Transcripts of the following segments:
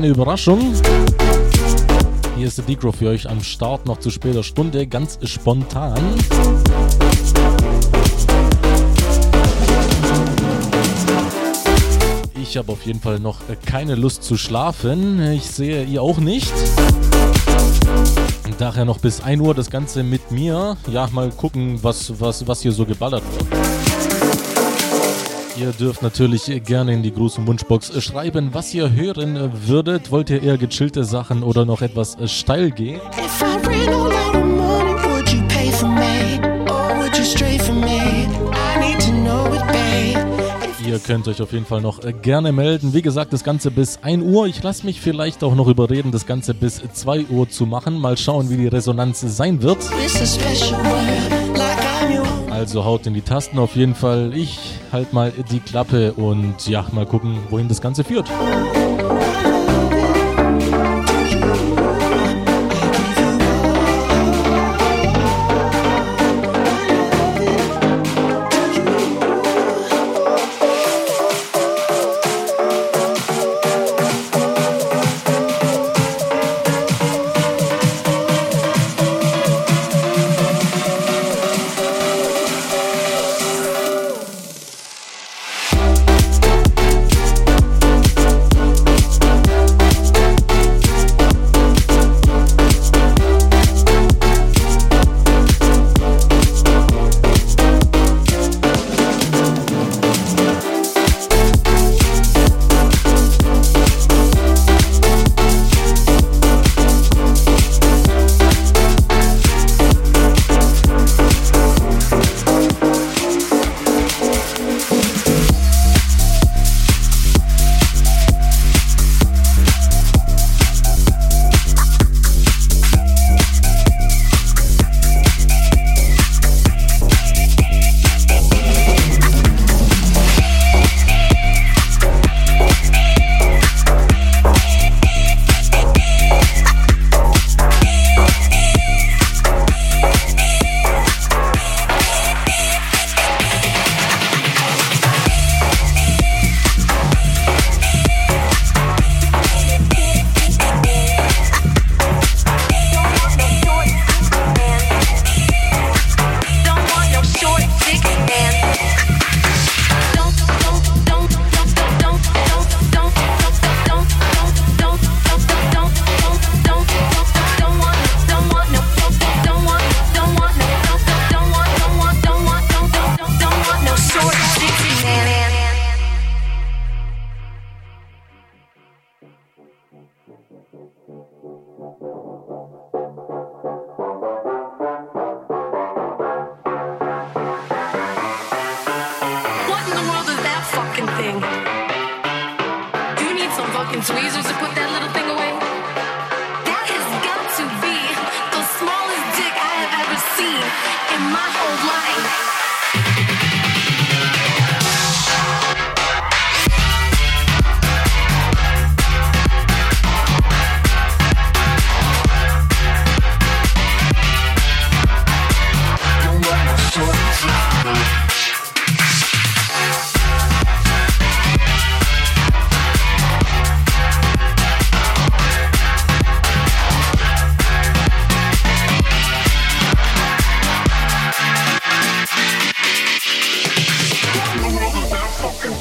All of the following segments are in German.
kleine Überraschung. Hier ist der Decro für euch am Start, noch zu später Stunde, ganz spontan. Ich habe auf jeden Fall noch keine Lust zu schlafen. Ich sehe ihr auch nicht. Daher noch bis 1 Uhr das Ganze mit mir. Ja, mal gucken, was, was, was hier so geballert wird. Ihr dürft natürlich gerne in die große Wunschbox schreiben, was ihr hören würdet. Wollt ihr eher gechillte Sachen oder noch etwas steil gehen? Ihr könnt euch auf jeden Fall noch gerne melden. Wie gesagt, das Ganze bis 1 Uhr. Ich lasse mich vielleicht auch noch überreden, das Ganze bis 2 Uhr zu machen. Mal schauen, wie die Resonanz sein wird. Also haut in die Tasten auf jeden Fall. Ich halt mal die Klappe und ja, mal gucken, wohin das Ganze führt.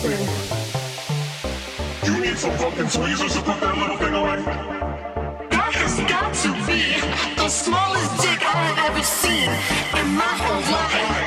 You need some fucking tweezers to put that little thing away. That has got to be the smallest dick I have ever seen in my whole life.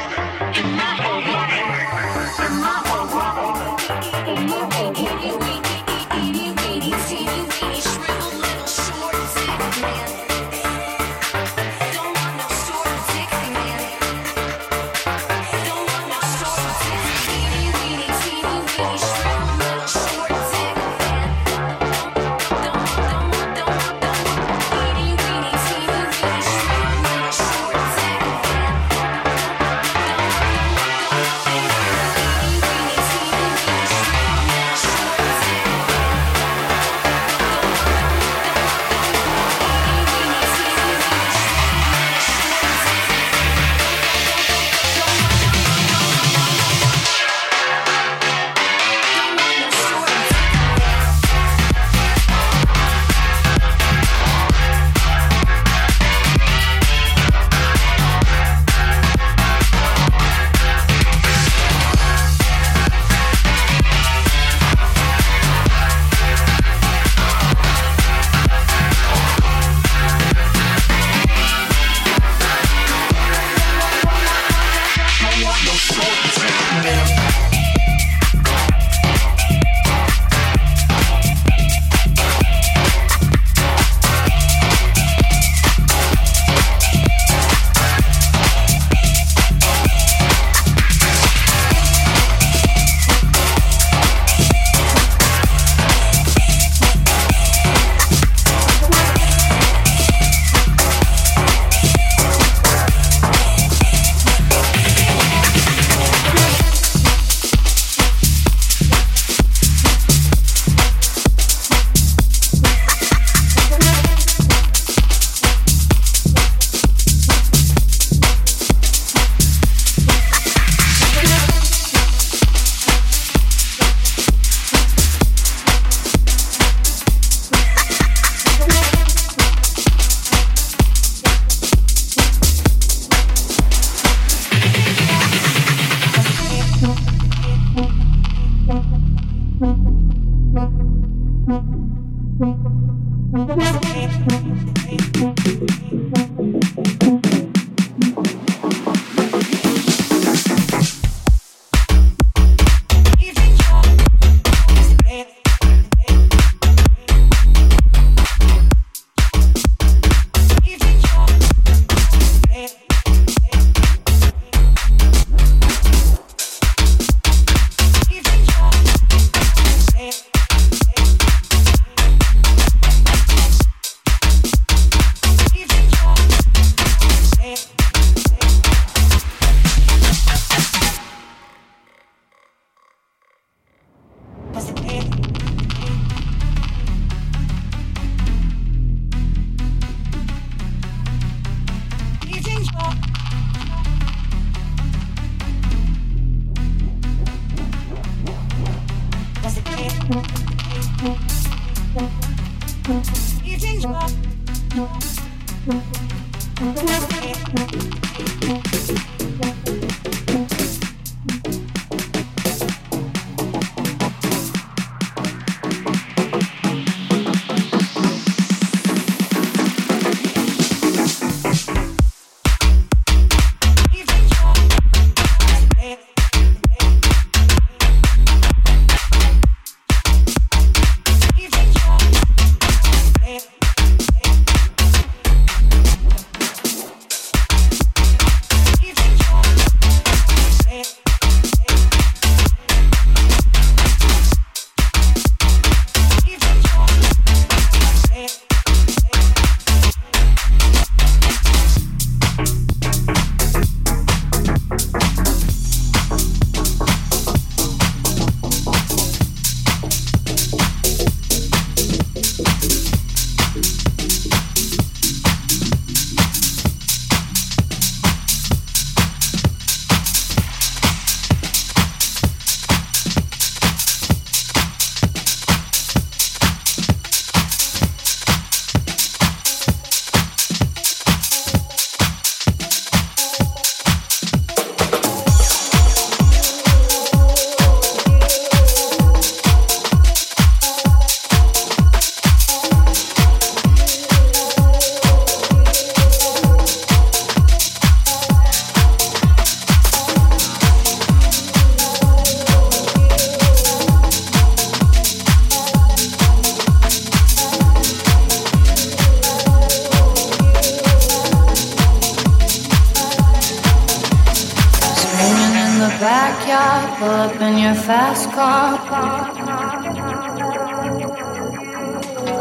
Pull up in your fast car.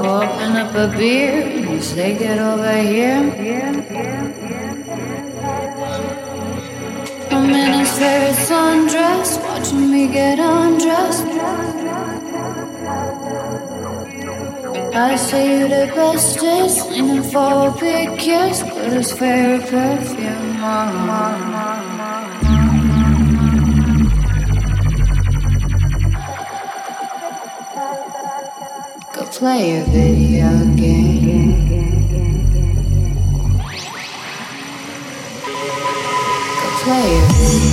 Open up a beer. You say, get over here. I'm in his favorite sundress, watching me get undressed. I say you the bestest, leaning for a big kiss, put his favorite perfume uh-huh. Play a video game. Go play a video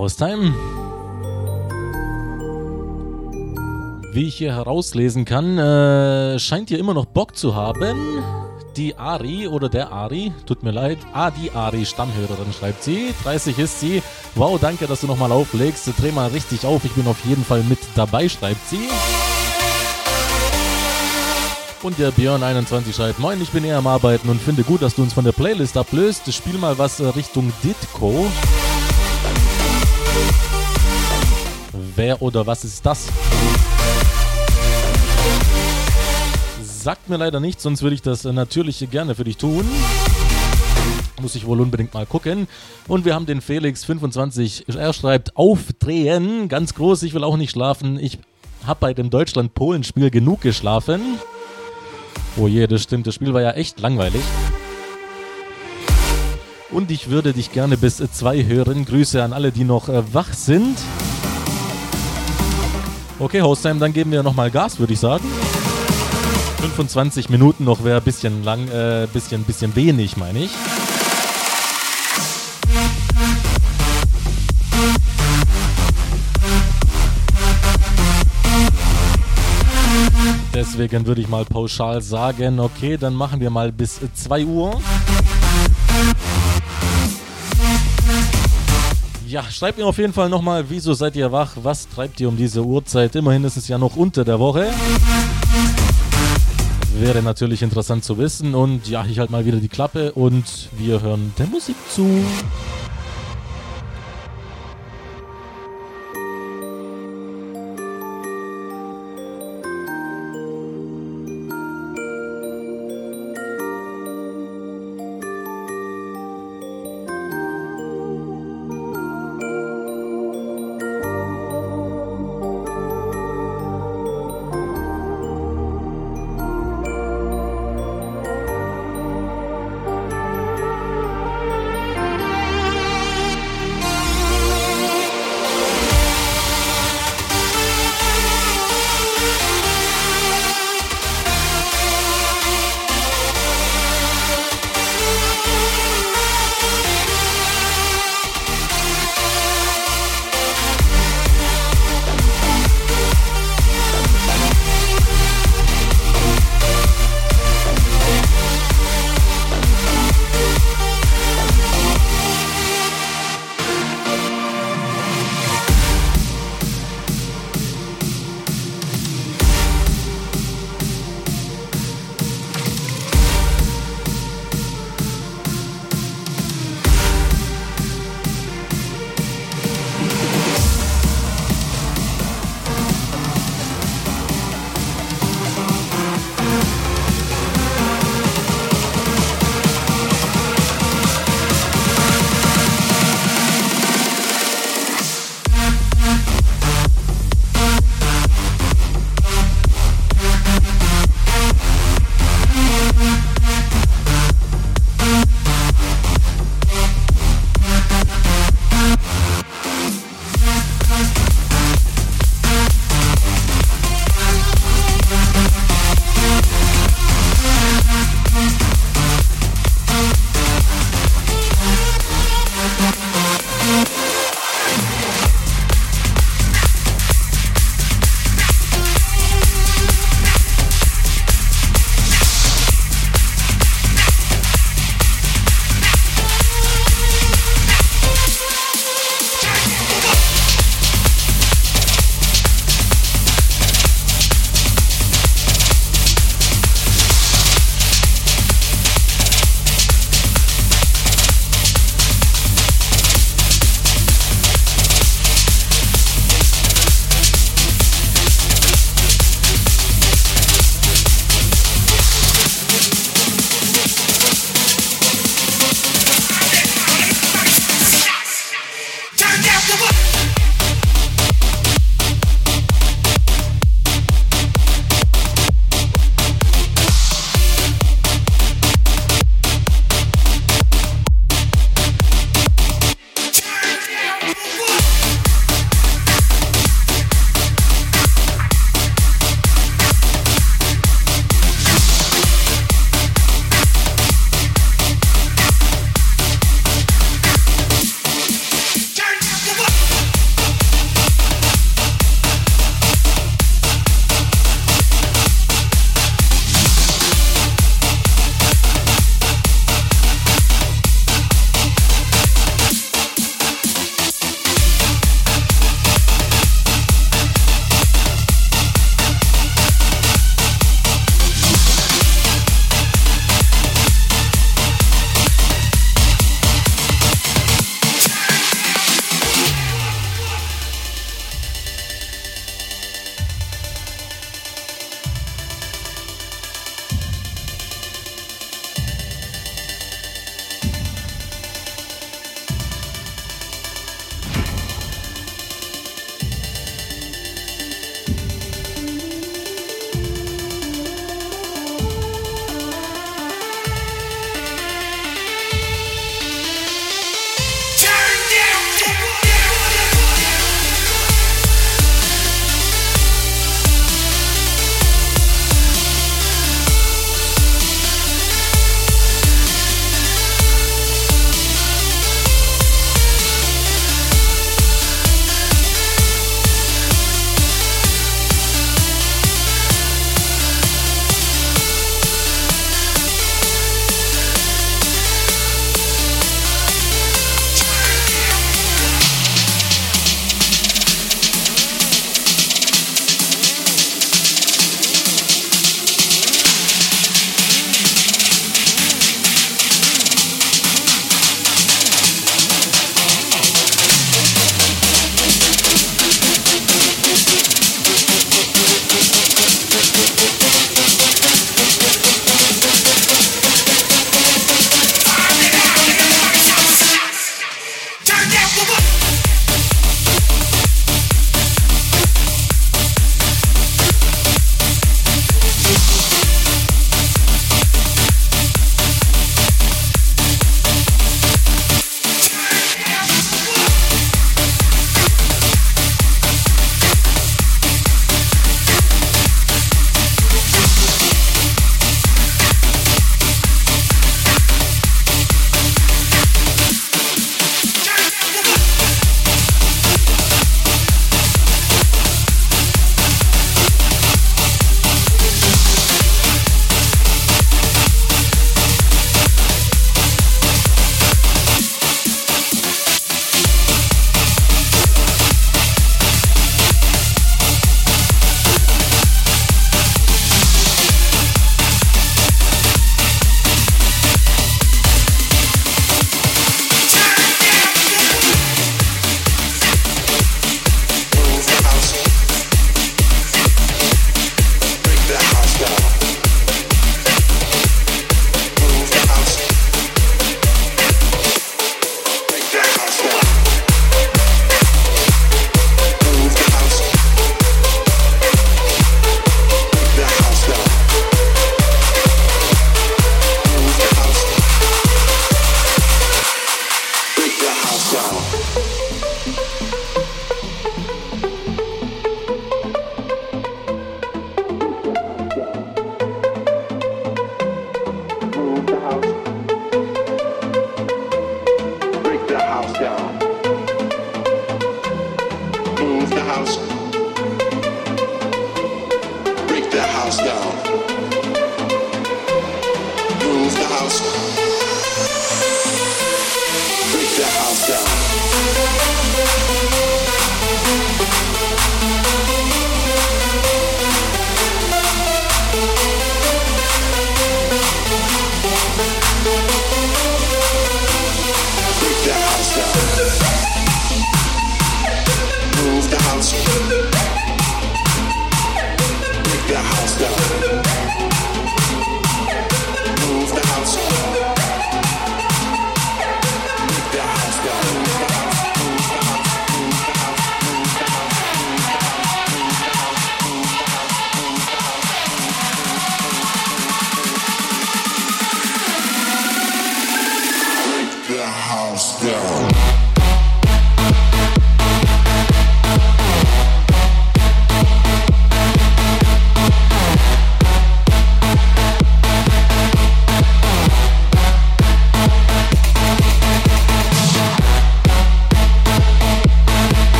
Haustime. Wie ich hier herauslesen kann, äh, scheint ihr immer noch Bock zu haben. Die Ari oder der Ari, tut mir leid. Ah, die Ari, Stammhörerin, schreibt sie. 30 ist sie. Wow, danke, dass du nochmal auflegst. Dreh mal richtig auf, ich bin auf jeden Fall mit dabei, schreibt sie. Und der Björn21 schreibt, Moin, ich bin eher am Arbeiten und finde gut, dass du uns von der Playlist ablöst. Spiel mal was Richtung Ditko. Wer oder was ist das? Sagt mir leider nicht, sonst würde ich das natürlich gerne für dich tun. Muss ich wohl unbedingt mal gucken. Und wir haben den Felix25. Er schreibt: Aufdrehen. Ganz groß, ich will auch nicht schlafen. Ich habe bei dem Deutschland-Polen-Spiel genug geschlafen. Oh je, das stimmt. Das Spiel war ja echt langweilig. Und ich würde dich gerne bis zwei hören. Grüße an alle, die noch äh, wach sind. Okay, Hostime, dann geben wir nochmal Gas, würde ich sagen. 25 Minuten noch wäre ein bisschen lang, äh, bisschen, bisschen wenig, meine ich. Deswegen würde ich mal pauschal sagen, okay, dann machen wir mal bis 2 Uhr. Ja, schreibt mir auf jeden Fall nochmal, wieso seid ihr wach? Was treibt ihr um diese Uhrzeit? Immerhin ist es ja noch unter der Woche. Wäre natürlich interessant zu wissen. Und ja, ich halte mal wieder die Klappe und wir hören der Musik zu.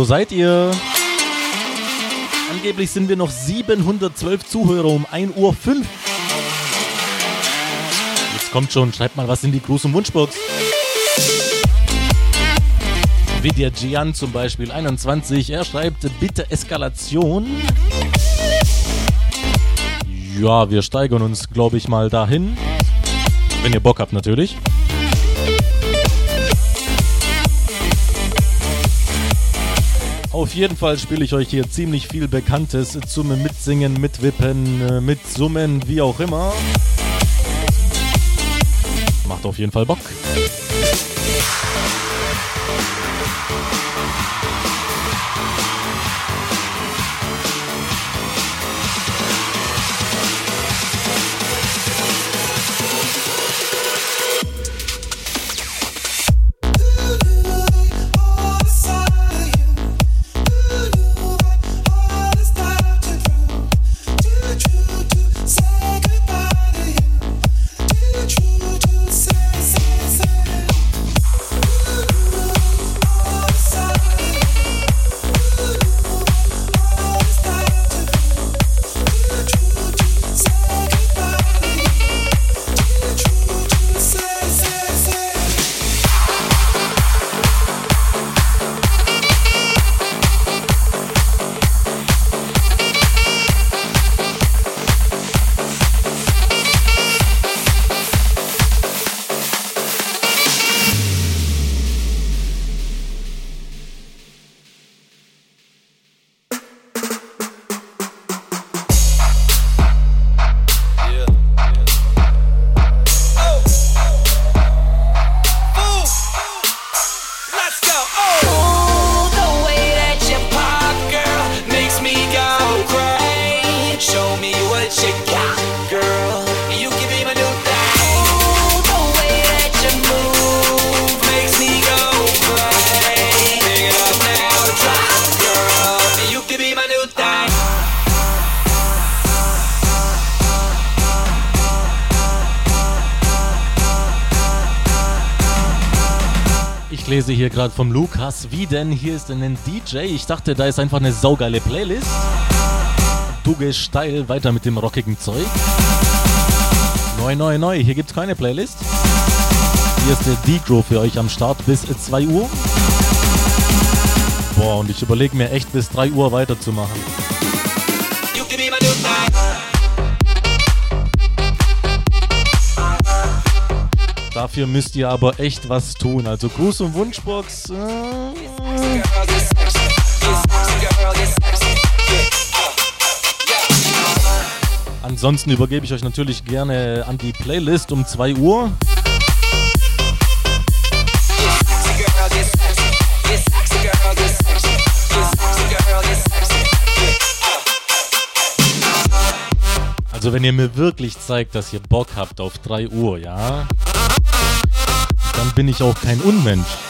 Wo seid ihr? Angeblich sind wir noch 712 Zuhörer um 1.05 Uhr. Jetzt kommt schon, schreibt mal was in die Gruß- und Wunschbox. Vidya Gian zum Beispiel, 21, er schreibt, bitte Eskalation. Ja, wir steigern uns, glaube ich, mal dahin. Wenn ihr Bock habt, natürlich. Auf jeden Fall spiele ich euch hier ziemlich viel Bekanntes zum Mitsingen, Mitwippen, äh, Mitsummen, wie auch immer. Macht auf jeden Fall Bock. gerade vom Lukas. Wie denn? Hier ist ein DJ. Ich dachte, da ist einfach eine saugeile Playlist. Du gehst steil weiter mit dem rockigen Zeug. Neu, neu, neu. Hier gibt es keine Playlist. Hier ist der D-Grow für euch am Start bis 2 Uhr. Boah, und ich überlege mir echt bis 3 Uhr weiterzumachen. Dafür müsst ihr aber echt was tun. Also Gruß und Wunschbox. Äh, Ansonsten übergebe ich euch natürlich gerne an die Playlist um 2 Uhr. Also wenn ihr mir wirklich zeigt, dass ihr Bock habt auf 3 Uhr, ja? dann bin ich auch kein Unmensch.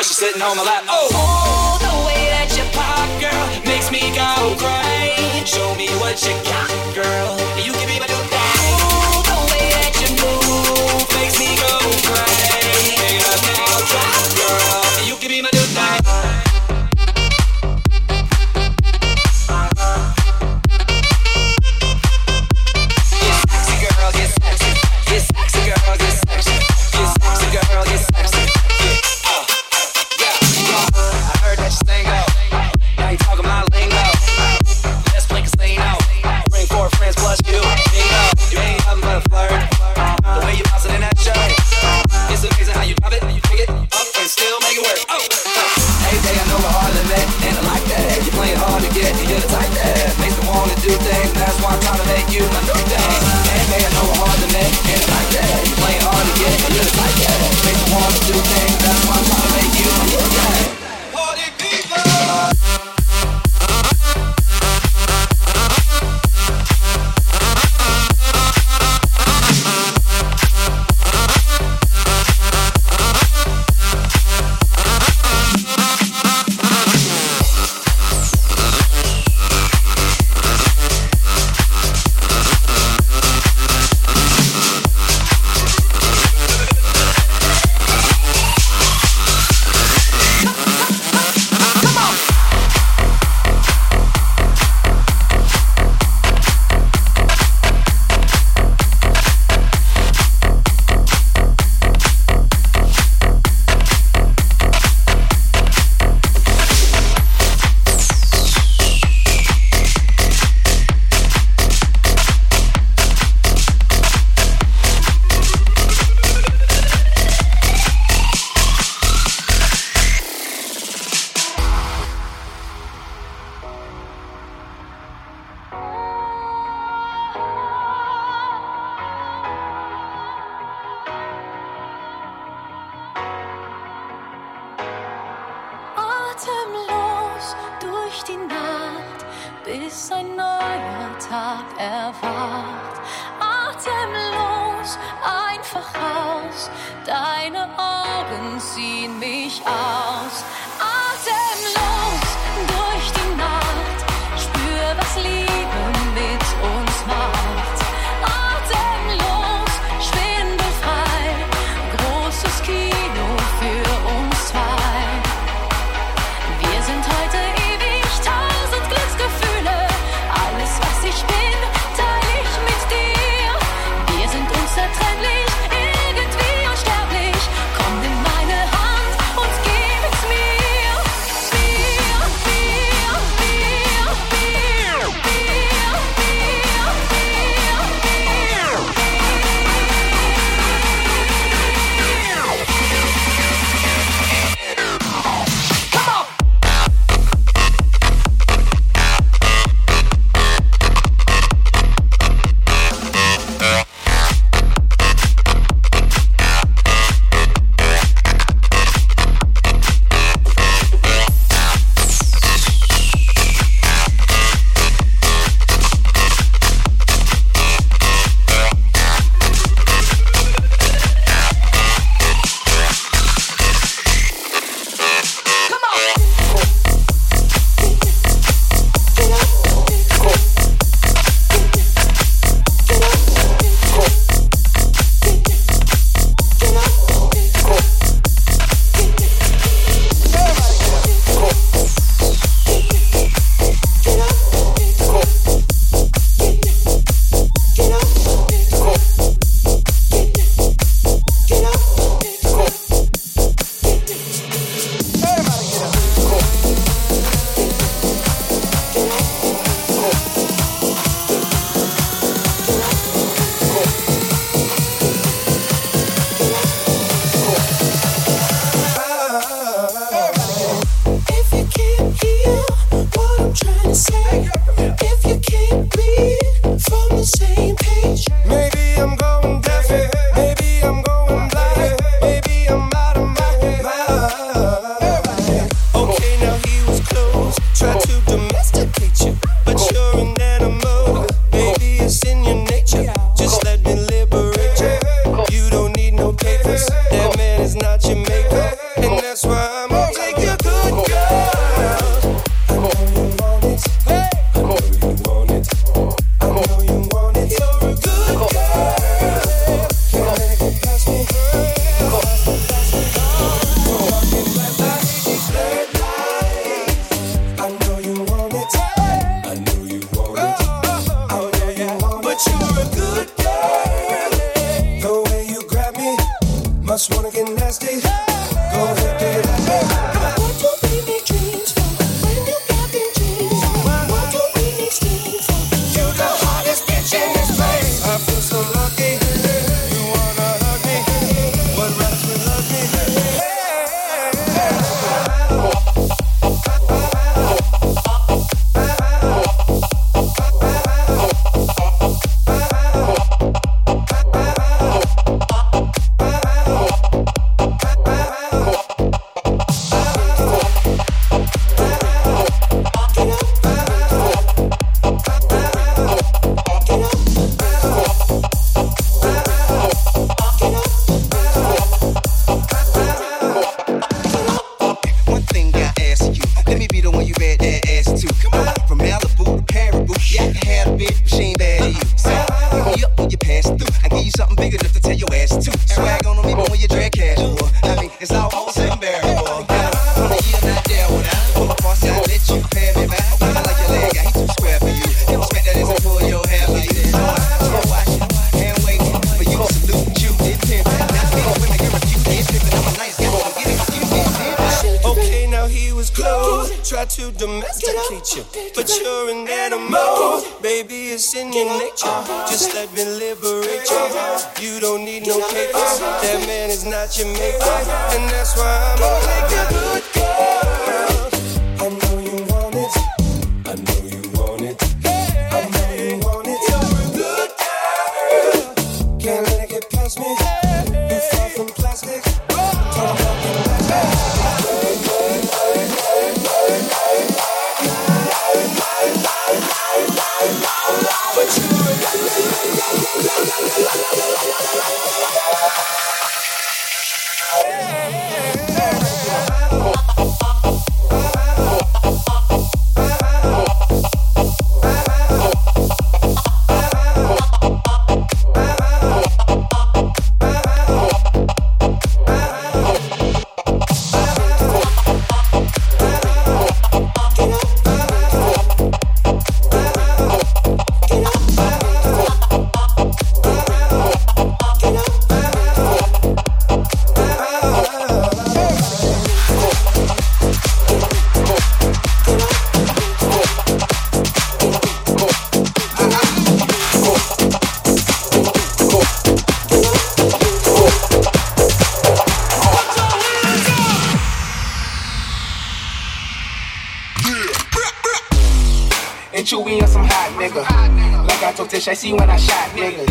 but she's sitting on my lap. Oh, oh the way that you pop, girl, makes me go crazy. Show me what you got, girl. You give but you're an animal. Baby, it's in your nature. Just let me liberate you. You don't need no papers. That man is not your maker, and that's why I'm a good Like I see when I shot niggas.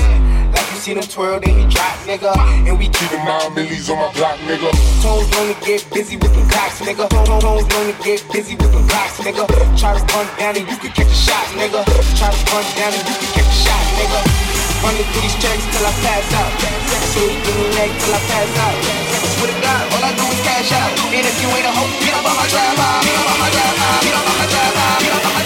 Like you seen him twirl, then he drop nigga. And we keep the nine millies on my block nigga. Tones gonna get busy with them clocks nigga. Tones gonna get busy with them clocks nigga. Try to run down and you can catch a shot nigga. Try to run down and you can catch a shot nigga. Running through these checks till I pass out. So you give me neck till I pass out. Swear to God, all I do is cash out. And if you ain't a hoe, get up on my drive. Get up on my drive. Get up on my drive. Get up on my drive.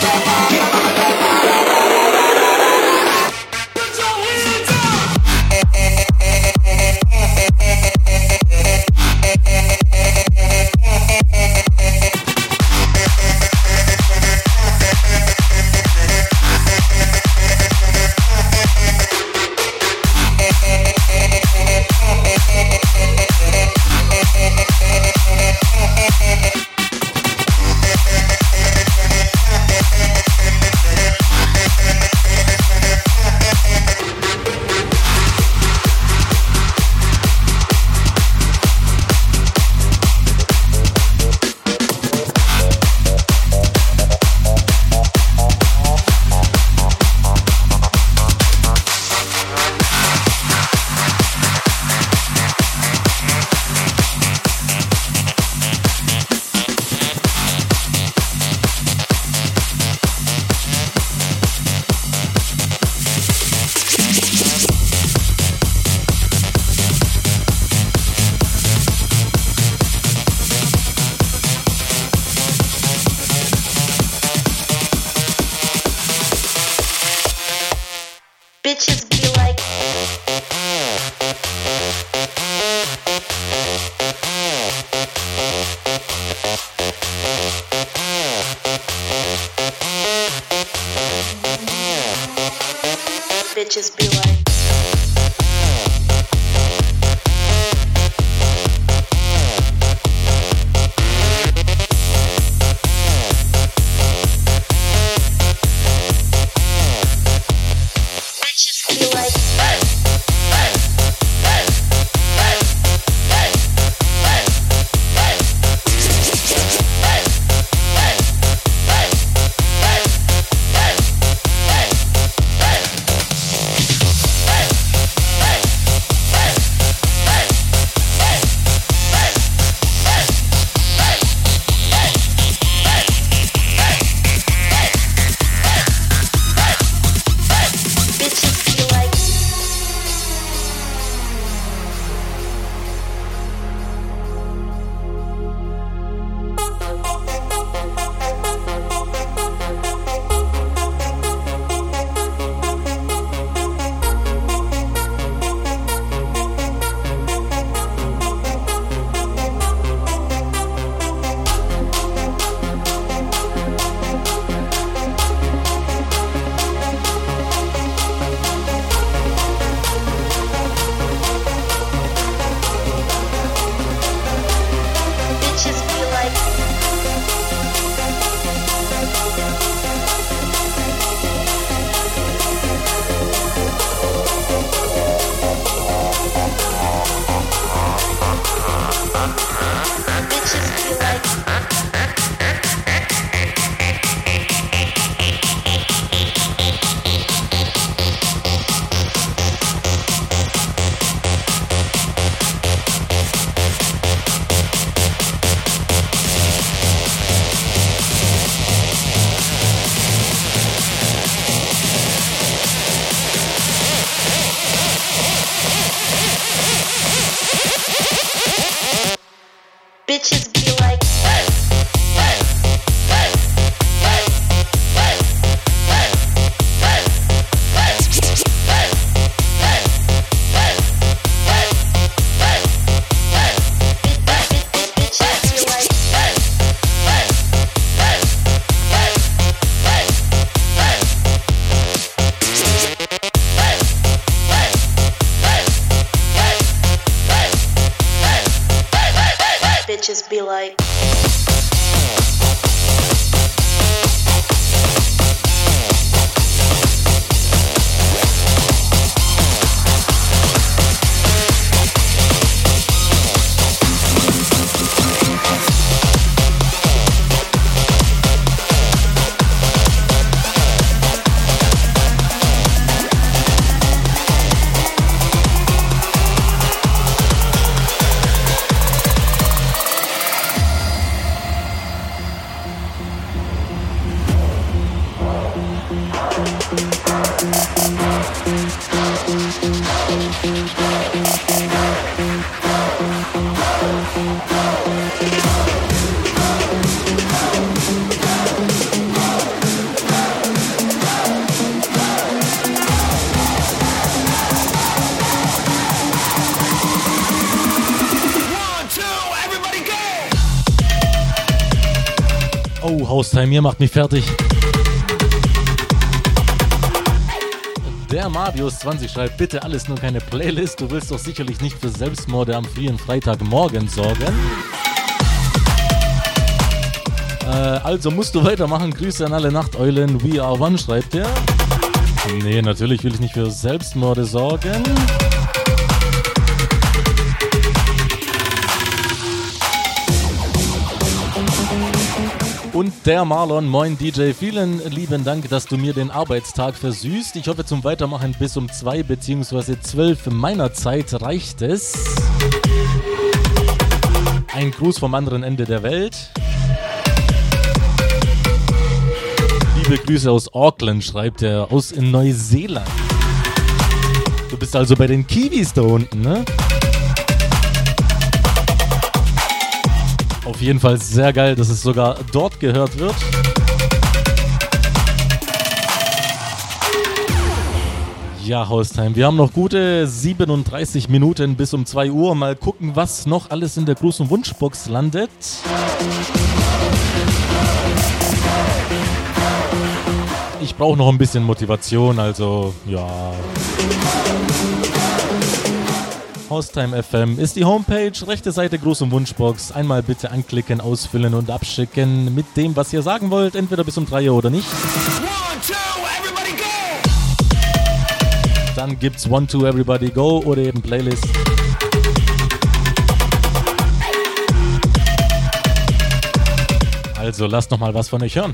Haustime, ihr macht mich fertig. Der Marius20 schreibt, bitte alles nur keine Playlist. Du willst doch sicherlich nicht für Selbstmorde am frühen Freitagmorgen sorgen. Äh, also musst du weitermachen. Grüße an alle Nachteulen. We are one, schreibt er. Nee, natürlich will ich nicht für Selbstmorde sorgen. Der Marlon, moin DJ, vielen lieben Dank, dass du mir den Arbeitstag versüßt. Ich hoffe, zum Weitermachen bis um 2 bzw. 12 meiner Zeit reicht es. Ein Gruß vom anderen Ende der Welt. Liebe Grüße aus Auckland, schreibt er, aus Neuseeland. Du bist also bei den Kiwis da unten, ne? Auf jeden Fall sehr geil, dass es sogar dort gehört wird. Ja, Haustime, wir haben noch gute 37 Minuten bis um 2 Uhr. Mal gucken, was noch alles in der großen Wunschbox landet. Ich brauche noch ein bisschen Motivation, also ja. Haustime FM ist die Homepage, rechte Seite große Wunschbox. Einmal bitte anklicken, ausfüllen und abschicken mit dem, was ihr sagen wollt, entweder bis um 3 Uhr oder nicht. Dann gibt's One, Two, Everybody Go oder eben Playlist. Also lasst noch mal was von euch hören.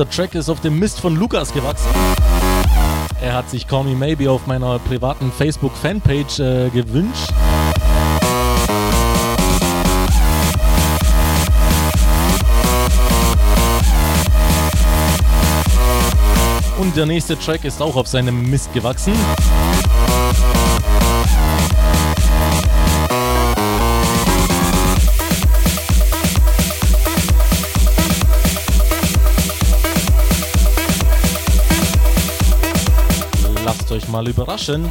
Dieser Track ist auf dem Mist von Lukas gewachsen. Er hat sich Call Me Maybe auf meiner privaten Facebook-Fanpage äh, gewünscht. Und der nächste Track ist auch auf seinem Mist gewachsen. mal überraschen.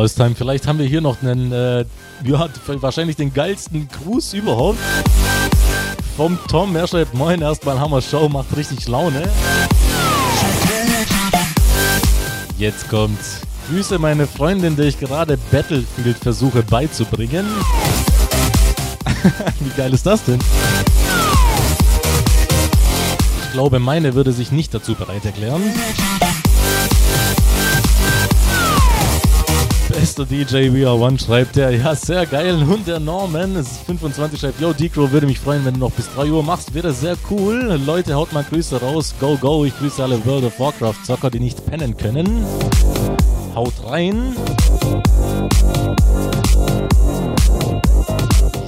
Haustime. Vielleicht haben wir hier noch einen, äh, ja, wahrscheinlich den geilsten Gruß überhaupt. Vom Tom, er schreibt, moin, erstmal Hammer Show, macht richtig Laune. Jetzt kommt Grüße meine Freundin, der ich gerade Battlefield versuche beizubringen. Wie geil ist das denn? Ich glaube, meine würde sich nicht dazu bereit erklären. Mr. DJ We Are One schreibt er, ja, sehr geil. Und der Norman, es ist 25, schreibt, yo, Decro, würde mich freuen, wenn du noch bis 3 Uhr machst, wäre sehr cool. Leute, haut mal Grüße raus. Go, go, ich grüße alle World of Warcraft Zocker, die nicht pennen können. Haut rein.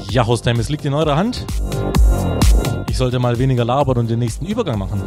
Ja, Hostime, es liegt in eurer Hand. Ich sollte mal weniger labern und den nächsten Übergang machen.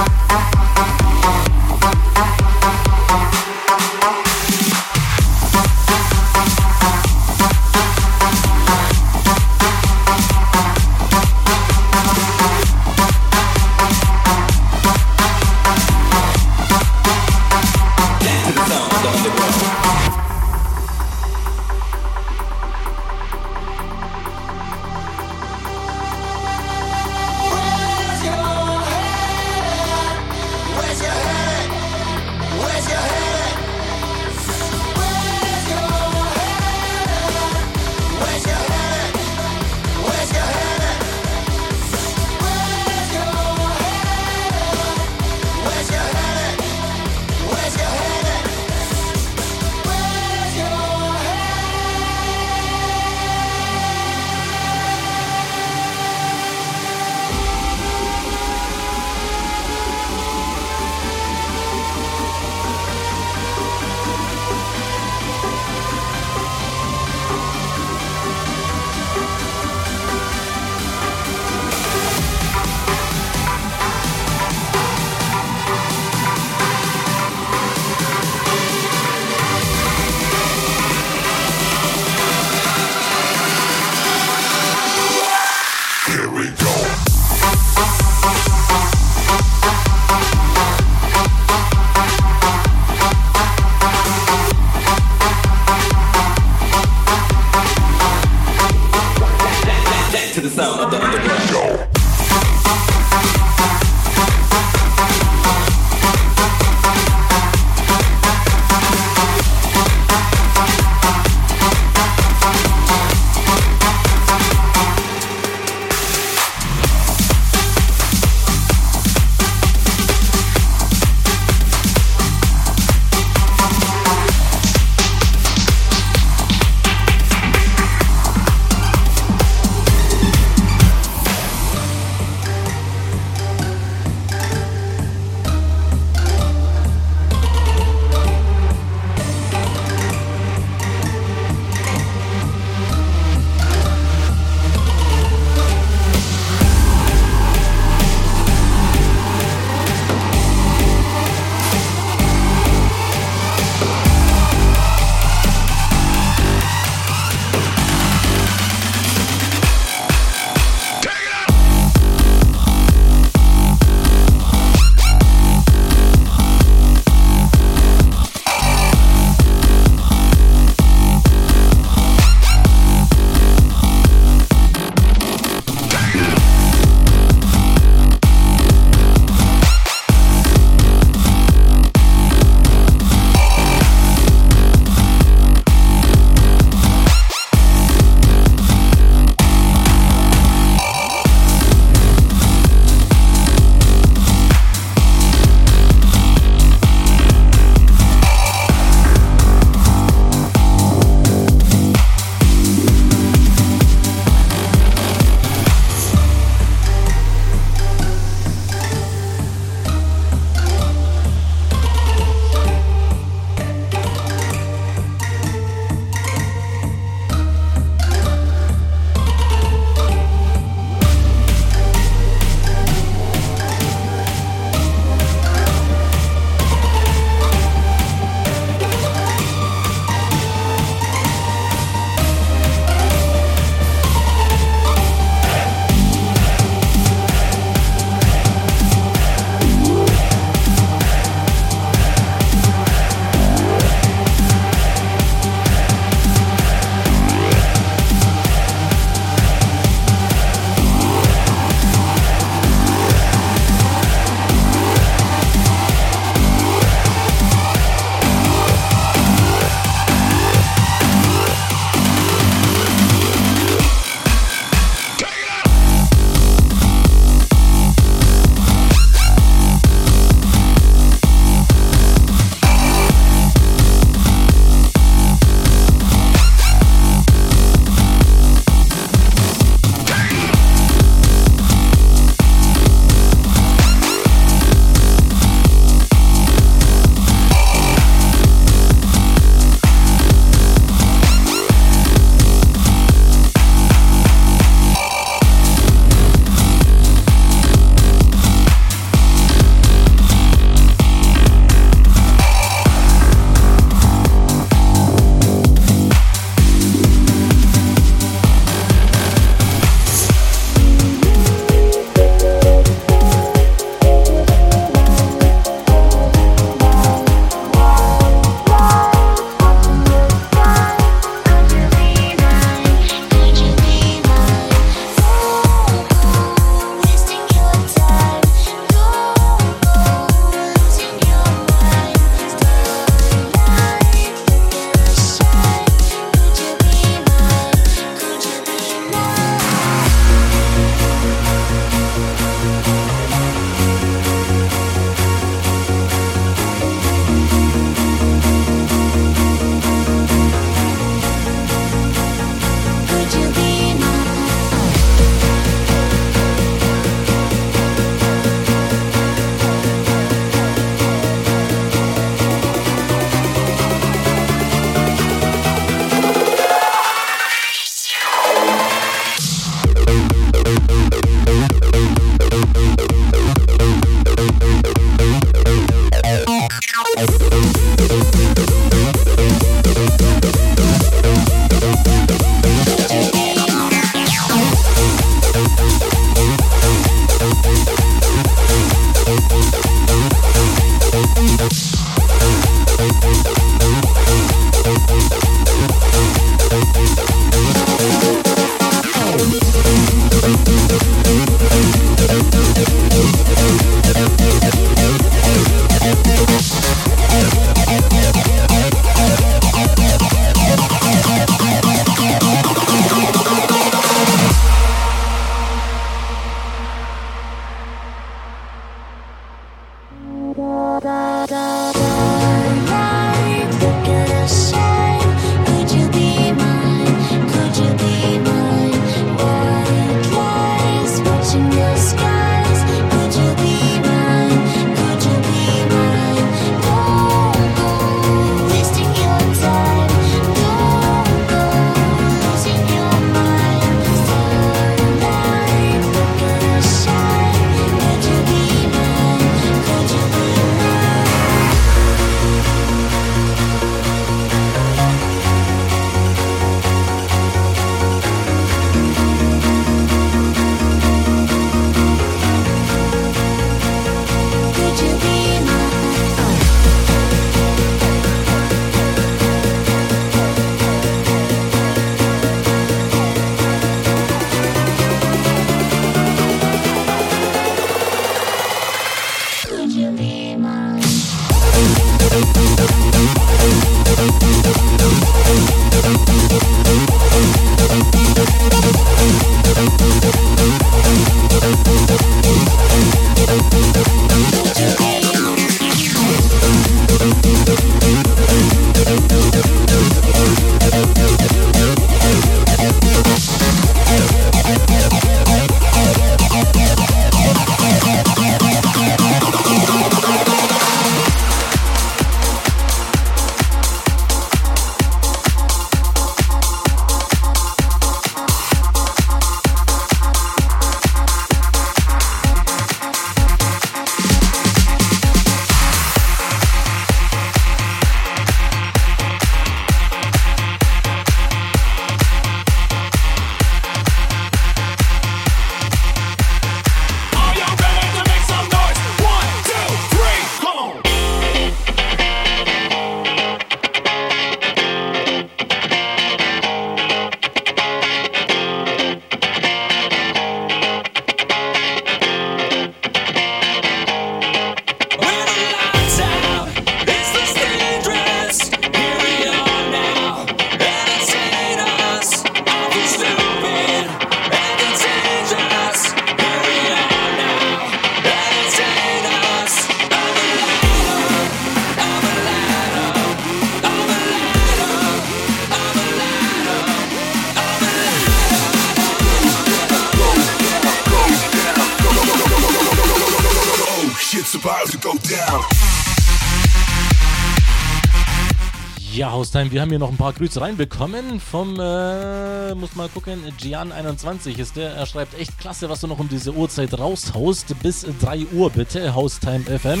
Haustime, wir haben hier noch ein paar Grüße reinbekommen vom, äh, muss mal gucken, Gian21 ist der. Er schreibt echt klasse, was du noch um diese Uhrzeit raushaust. Bis 3 Uhr bitte, Haustime FM.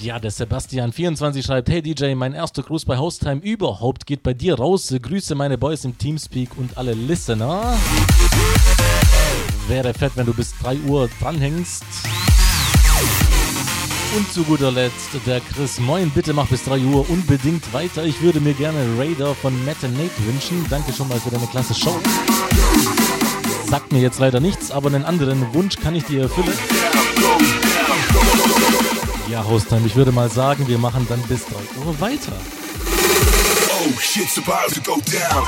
Ja, der Sebastian24 schreibt, hey DJ, mein erster Gruß bei Haustime überhaupt geht bei dir raus. Grüße meine Boys im Teamspeak und alle Listener. Wäre fett, wenn du bis 3 Uhr dranhängst. Und zu guter Letzt der Chris. Moin, bitte mach bis 3 Uhr unbedingt weiter. Ich würde mir gerne Raider von Matt and Nate wünschen. Danke schon mal für deine klasse Show. Sagt mir jetzt leider nichts, aber einen anderen Wunsch kann ich dir erfüllen. Ja, Hostime, ich würde mal sagen, wir machen dann bis 3 Uhr weiter. Oh, shit's about to go down.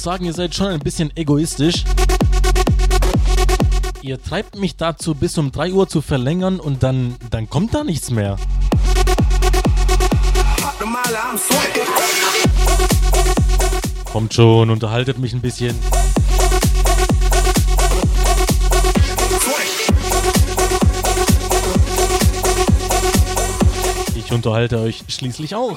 Muss sagen, ihr seid schon ein bisschen egoistisch. Ihr treibt mich dazu, bis um 3 Uhr zu verlängern und dann, dann kommt da nichts mehr. Kommt schon, unterhaltet mich ein bisschen. Ich unterhalte euch schließlich auch.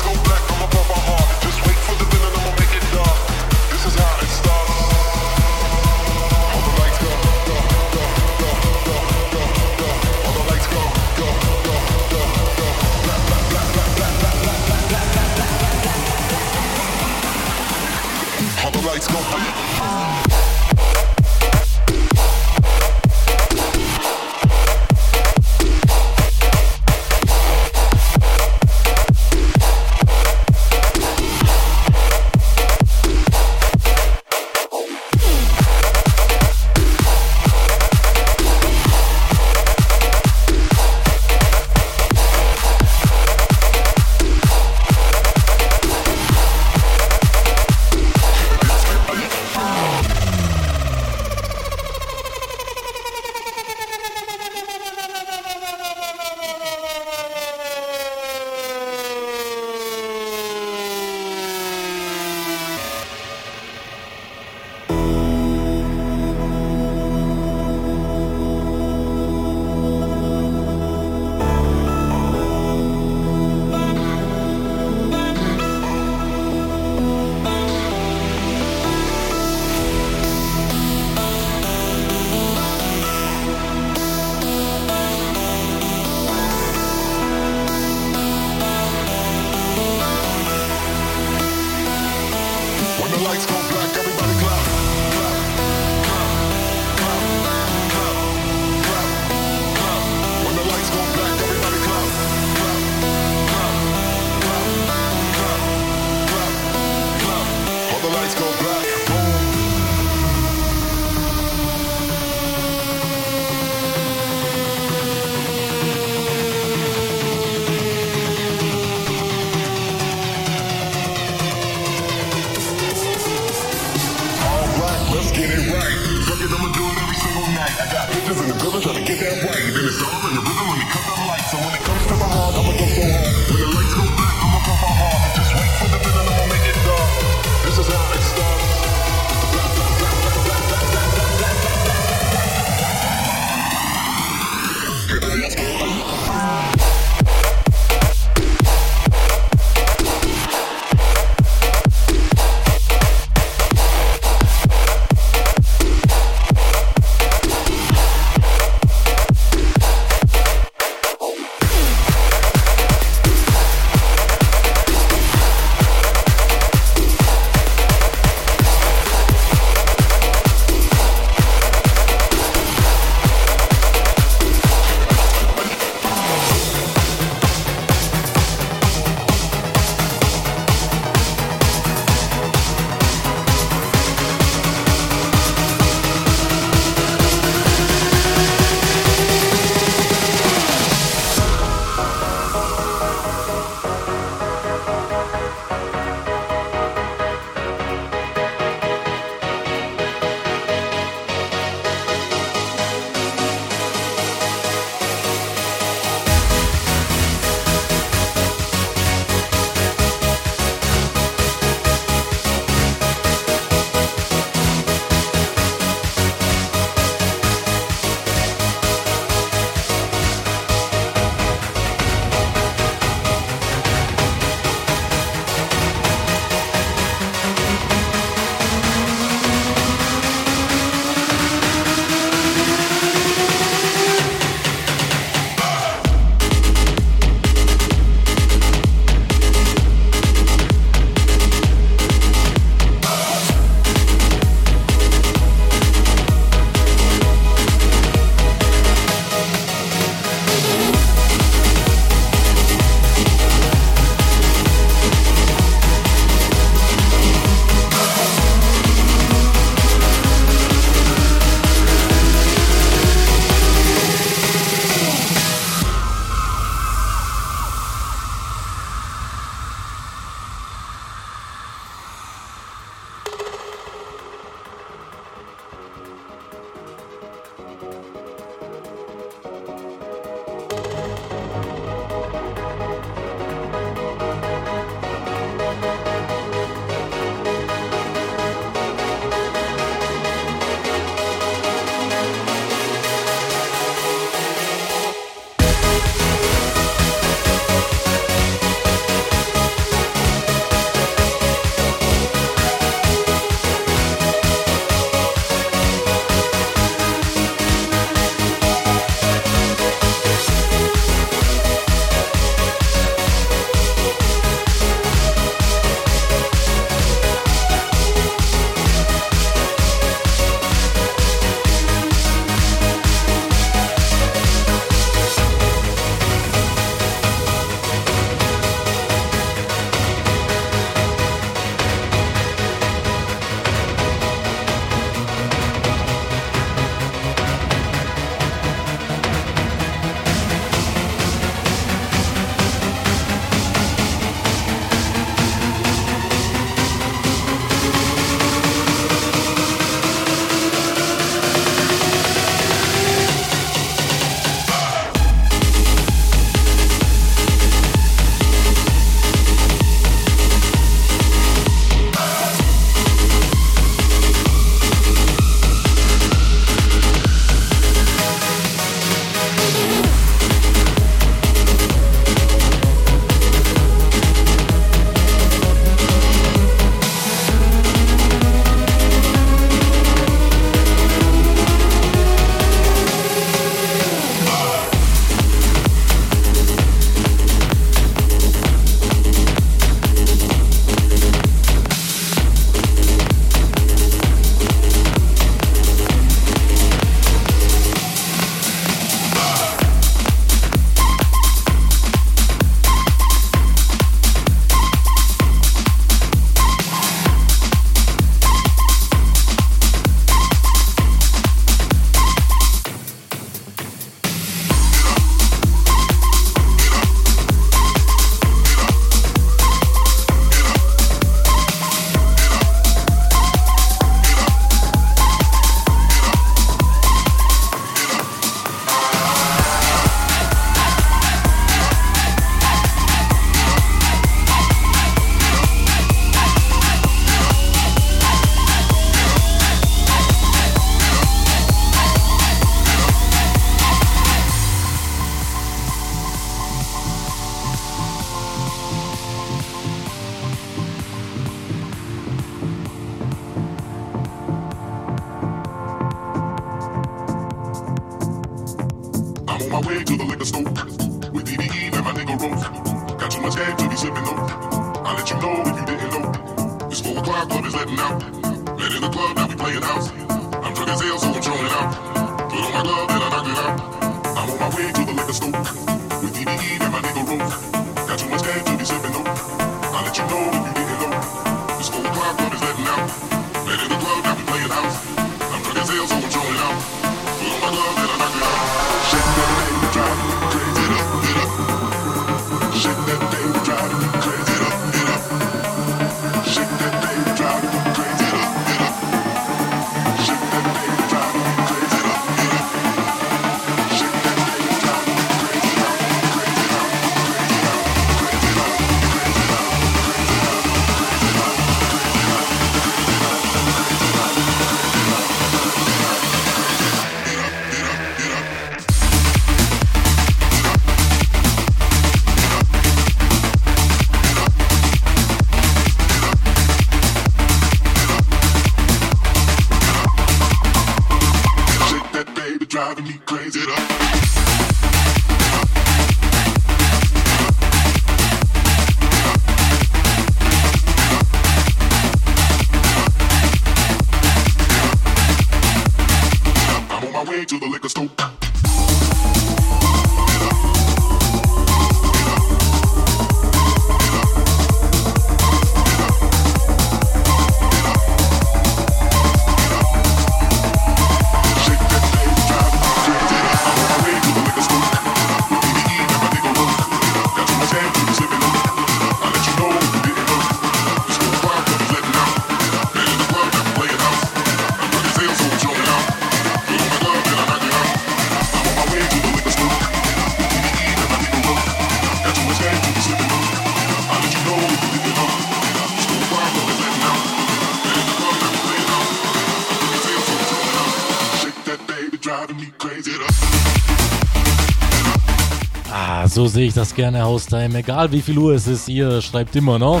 sehe ich das gerne, Haustime. Egal wie viel Uhr es ist, ihr schreibt immer noch.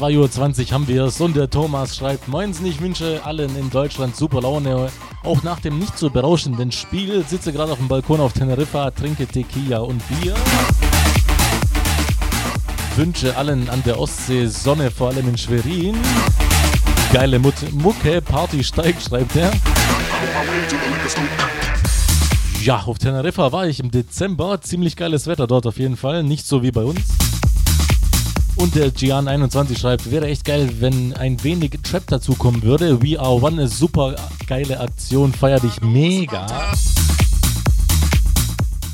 2.20 Uhr haben wir es und der Thomas schreibt, Moinsen, ich wünsche allen in Deutschland super Laune. Auch nach dem nicht so berauschenden Spiel sitze gerade auf dem Balkon auf Teneriffa, trinke Tequila und Bier. Wünsche allen an der Ostsee Sonne, vor allem in Schwerin. Geile Mut Mucke, Party steigt, schreibt er. Ja, auf Teneriffa war ich im Dezember. Ziemlich geiles Wetter dort auf jeden Fall. Nicht so wie bei uns. Und der Gian21 schreibt, wäre echt geil, wenn ein wenig Trap dazukommen würde. We Are One, eine super geile Aktion, feier dich mega.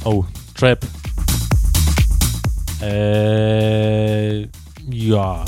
Oh, Trap. Äh, ja.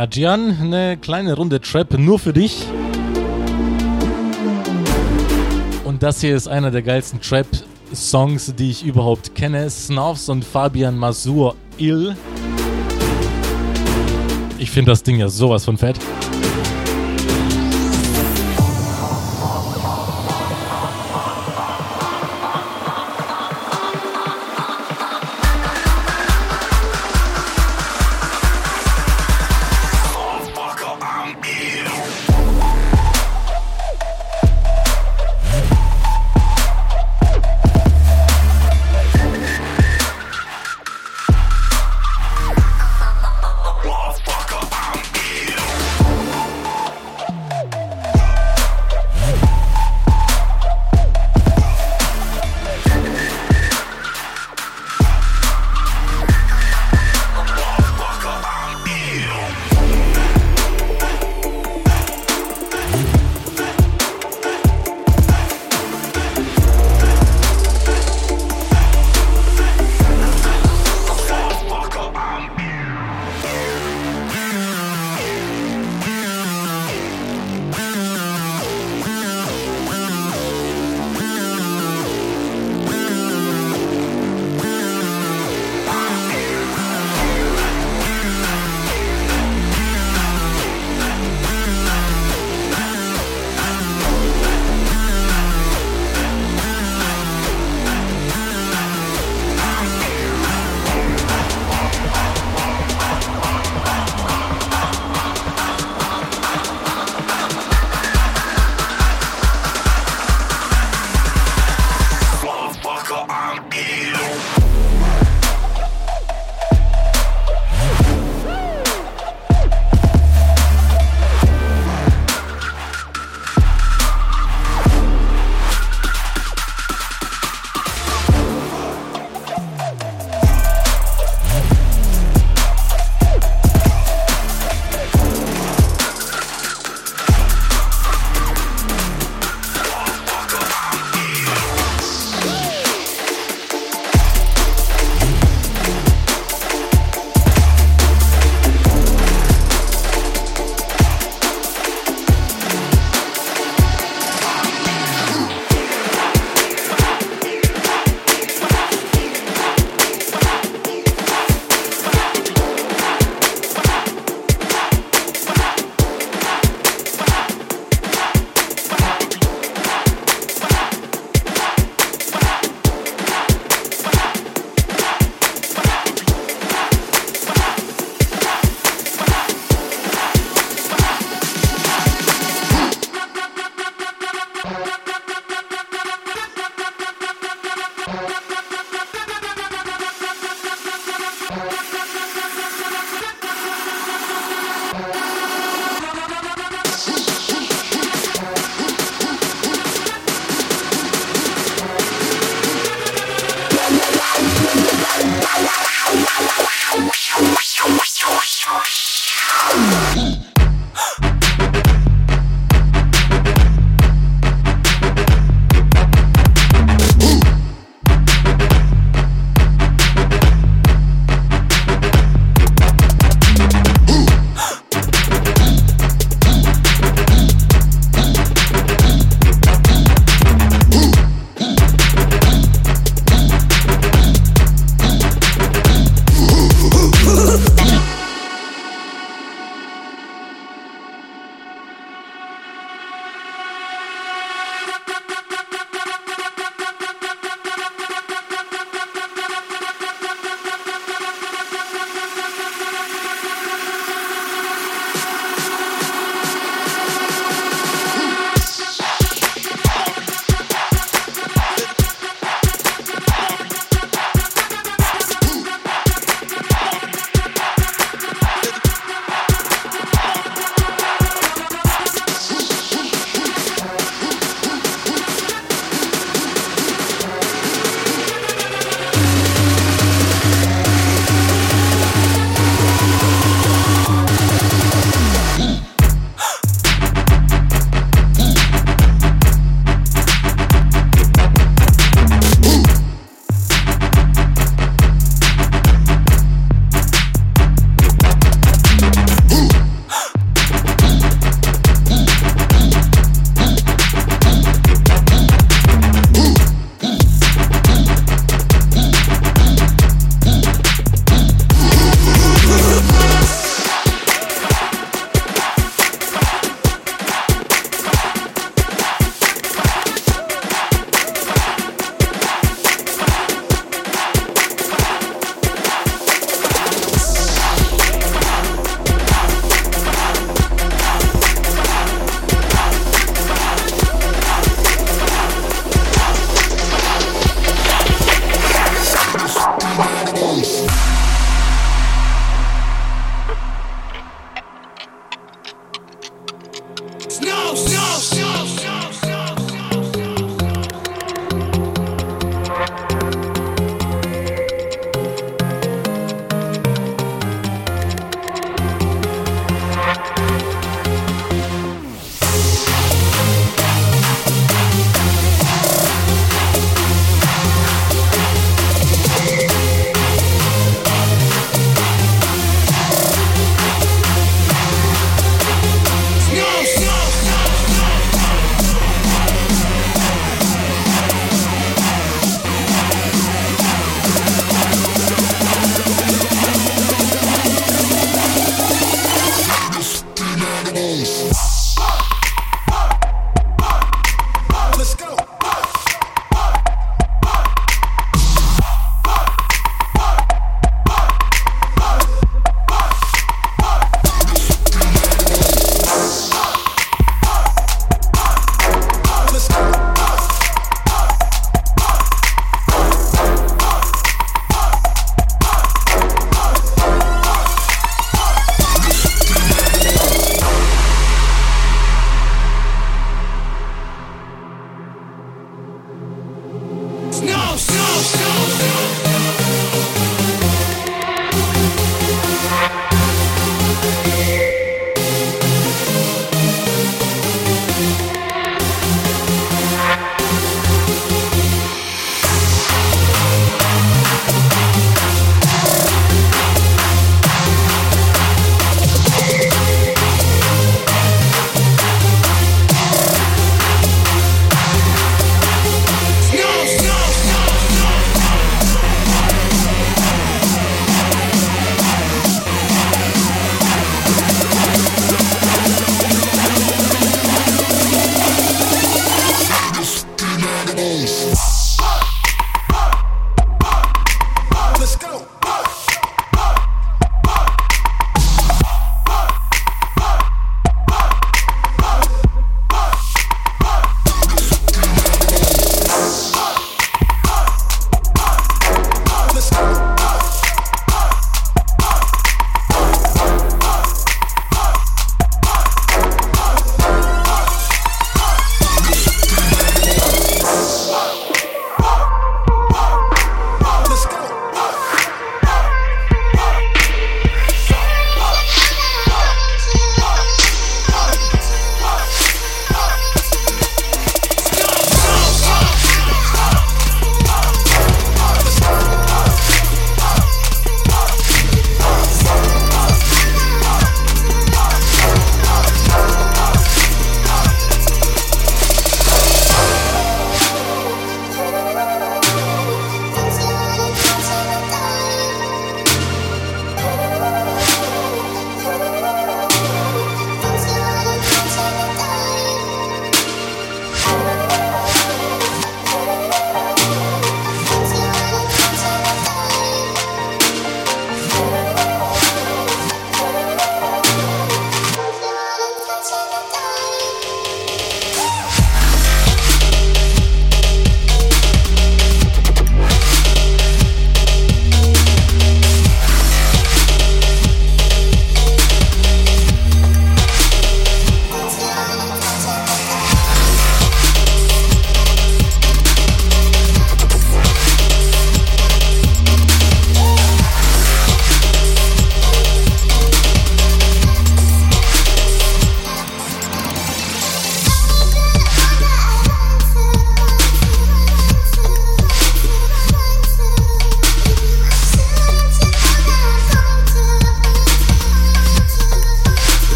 Ja, Gian, eine kleine Runde Trap nur für dich. Und das hier ist einer der geilsten Trap-Songs, die ich überhaupt kenne. Snuffs und Fabian Masur Ill. Ich finde das Ding ja sowas von fett.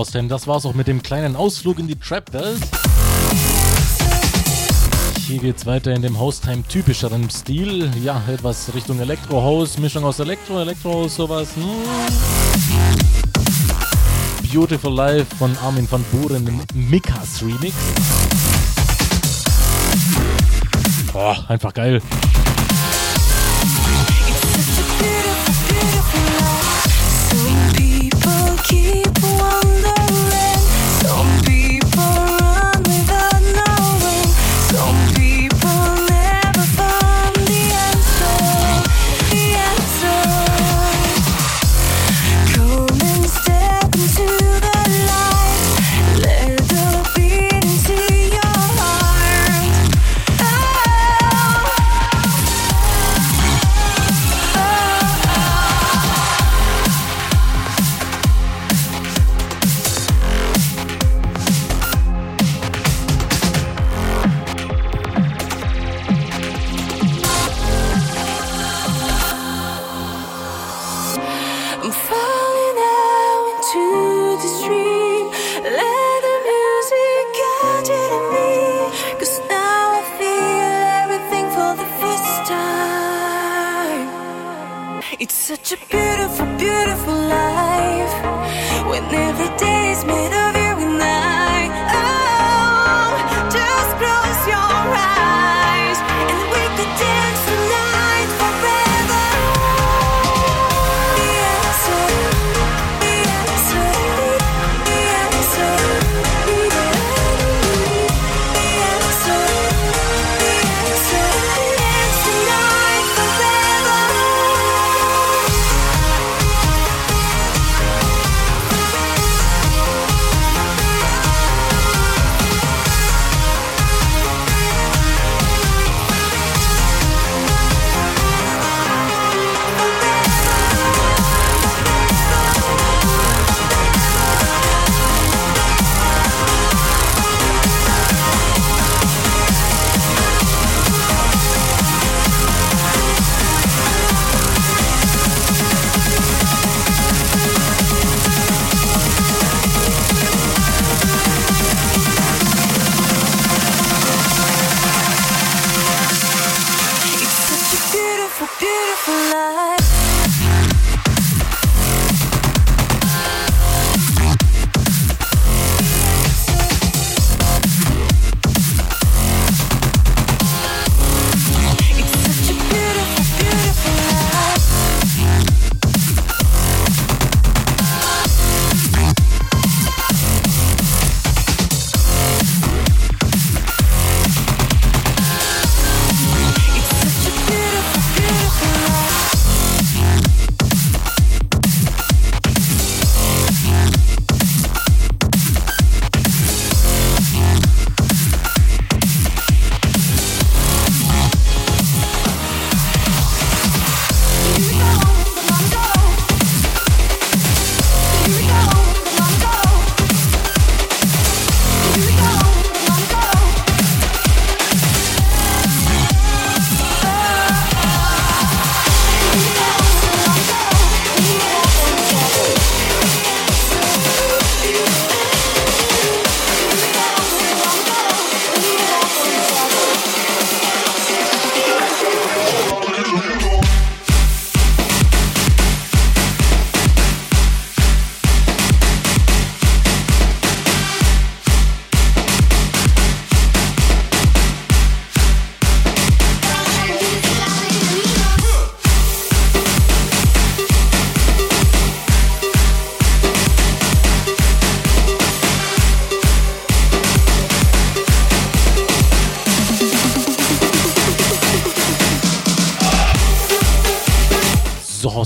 Horsten, das war's auch mit dem kleinen Ausflug in die Trap-Welt. Hier geht's weiter in dem Haustime typischeren Stil. Ja, etwas Richtung Elektrohaus, Mischung aus Elektro, Elektrohaus, sowas. Hm. Beautiful Life von Armin van Buren im Mikas Remix. Boah, einfach geil.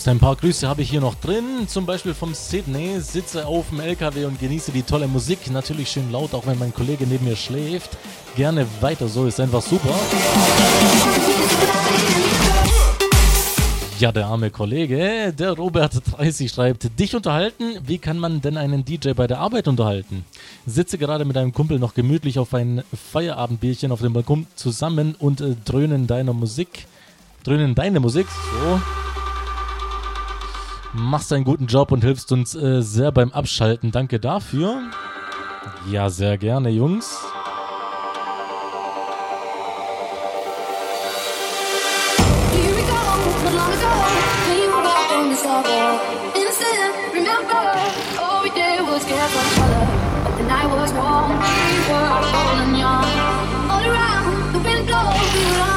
Aus ein paar Grüße habe ich hier noch drin. Zum Beispiel vom Sydney. Sitze auf dem LKW und genieße die tolle Musik. Natürlich schön laut, auch wenn mein Kollege neben mir schläft. Gerne weiter so, ist einfach super. Ja, der arme Kollege, der Robert30 schreibt, dich unterhalten, wie kann man denn einen DJ bei der Arbeit unterhalten? Sitze gerade mit einem Kumpel noch gemütlich auf ein Feierabendbierchen auf dem Balkon zusammen und äh, dröhnen deiner Musik, dröhnen deine Musik, so. Machst einen guten Job und hilfst uns äh, sehr beim Abschalten. Danke dafür. Ja, sehr gerne, Jungs. We all were and young. All around, the wind blows, we would only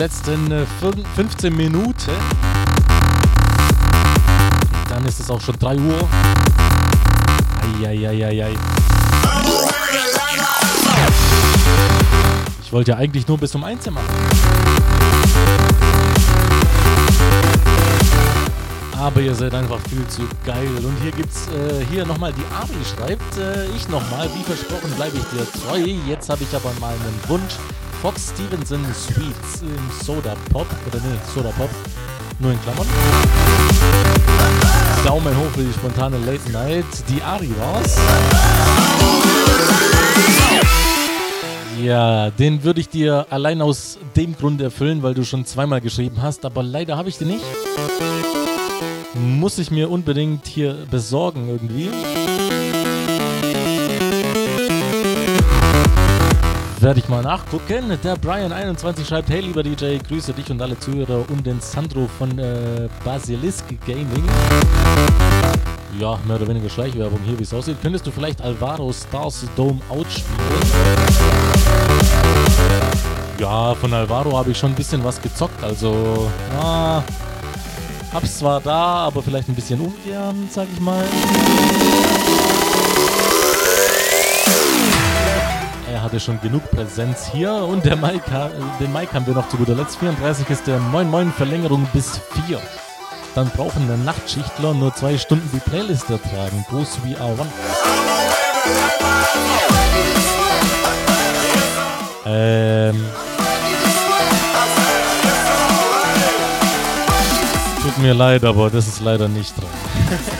letzten äh, fün- 15 Minuten. Dann ist es auch schon 3 Uhr. Eieieiei. Ich wollte ja eigentlich nur bis um 1 Uhr machen. Aber ihr seid einfach viel zu geil. Und hier gibt's äh, hier nochmal die Ari schreibt, äh, ich nochmal, wie versprochen bleibe ich dir treu. Jetzt habe ich aber mal einen Wunsch. Fox Stevenson Sweets im Soda Pop. Oder nee, Soda Pop. Nur in Klammern. Daumen hoch für die spontane Late Night. Die Ari war's. Ja, den würde ich dir allein aus dem Grund erfüllen, weil du schon zweimal geschrieben hast, aber leider habe ich den nicht. Muss ich mir unbedingt hier besorgen irgendwie. Werde ich mal nachgucken. Der Brian21 schreibt, hey lieber DJ, grüße dich und alle Zuhörer und den Sandro von äh, Basilisk Gaming. Ja, mehr oder weniger Schleichwerbung hier, wie es aussieht. Könntest du vielleicht Alvaro Stars Dome Out spielen? Ja, von Alvaro habe ich schon ein bisschen was gezockt, also ah, hab's zwar da, aber vielleicht ein bisschen ungern, sag ich mal. Er hatte schon genug Präsenz hier und der Mike, den Mike haben wir noch zu guter Letzt. 34 ist der Moin Moin Verlängerung bis 4. Dann brauchen der Nachtschichtler nur zwei Stunden die Playlist ertragen. Groß wie A1. Ähm. Tut mir leid, aber das ist leider nicht dran.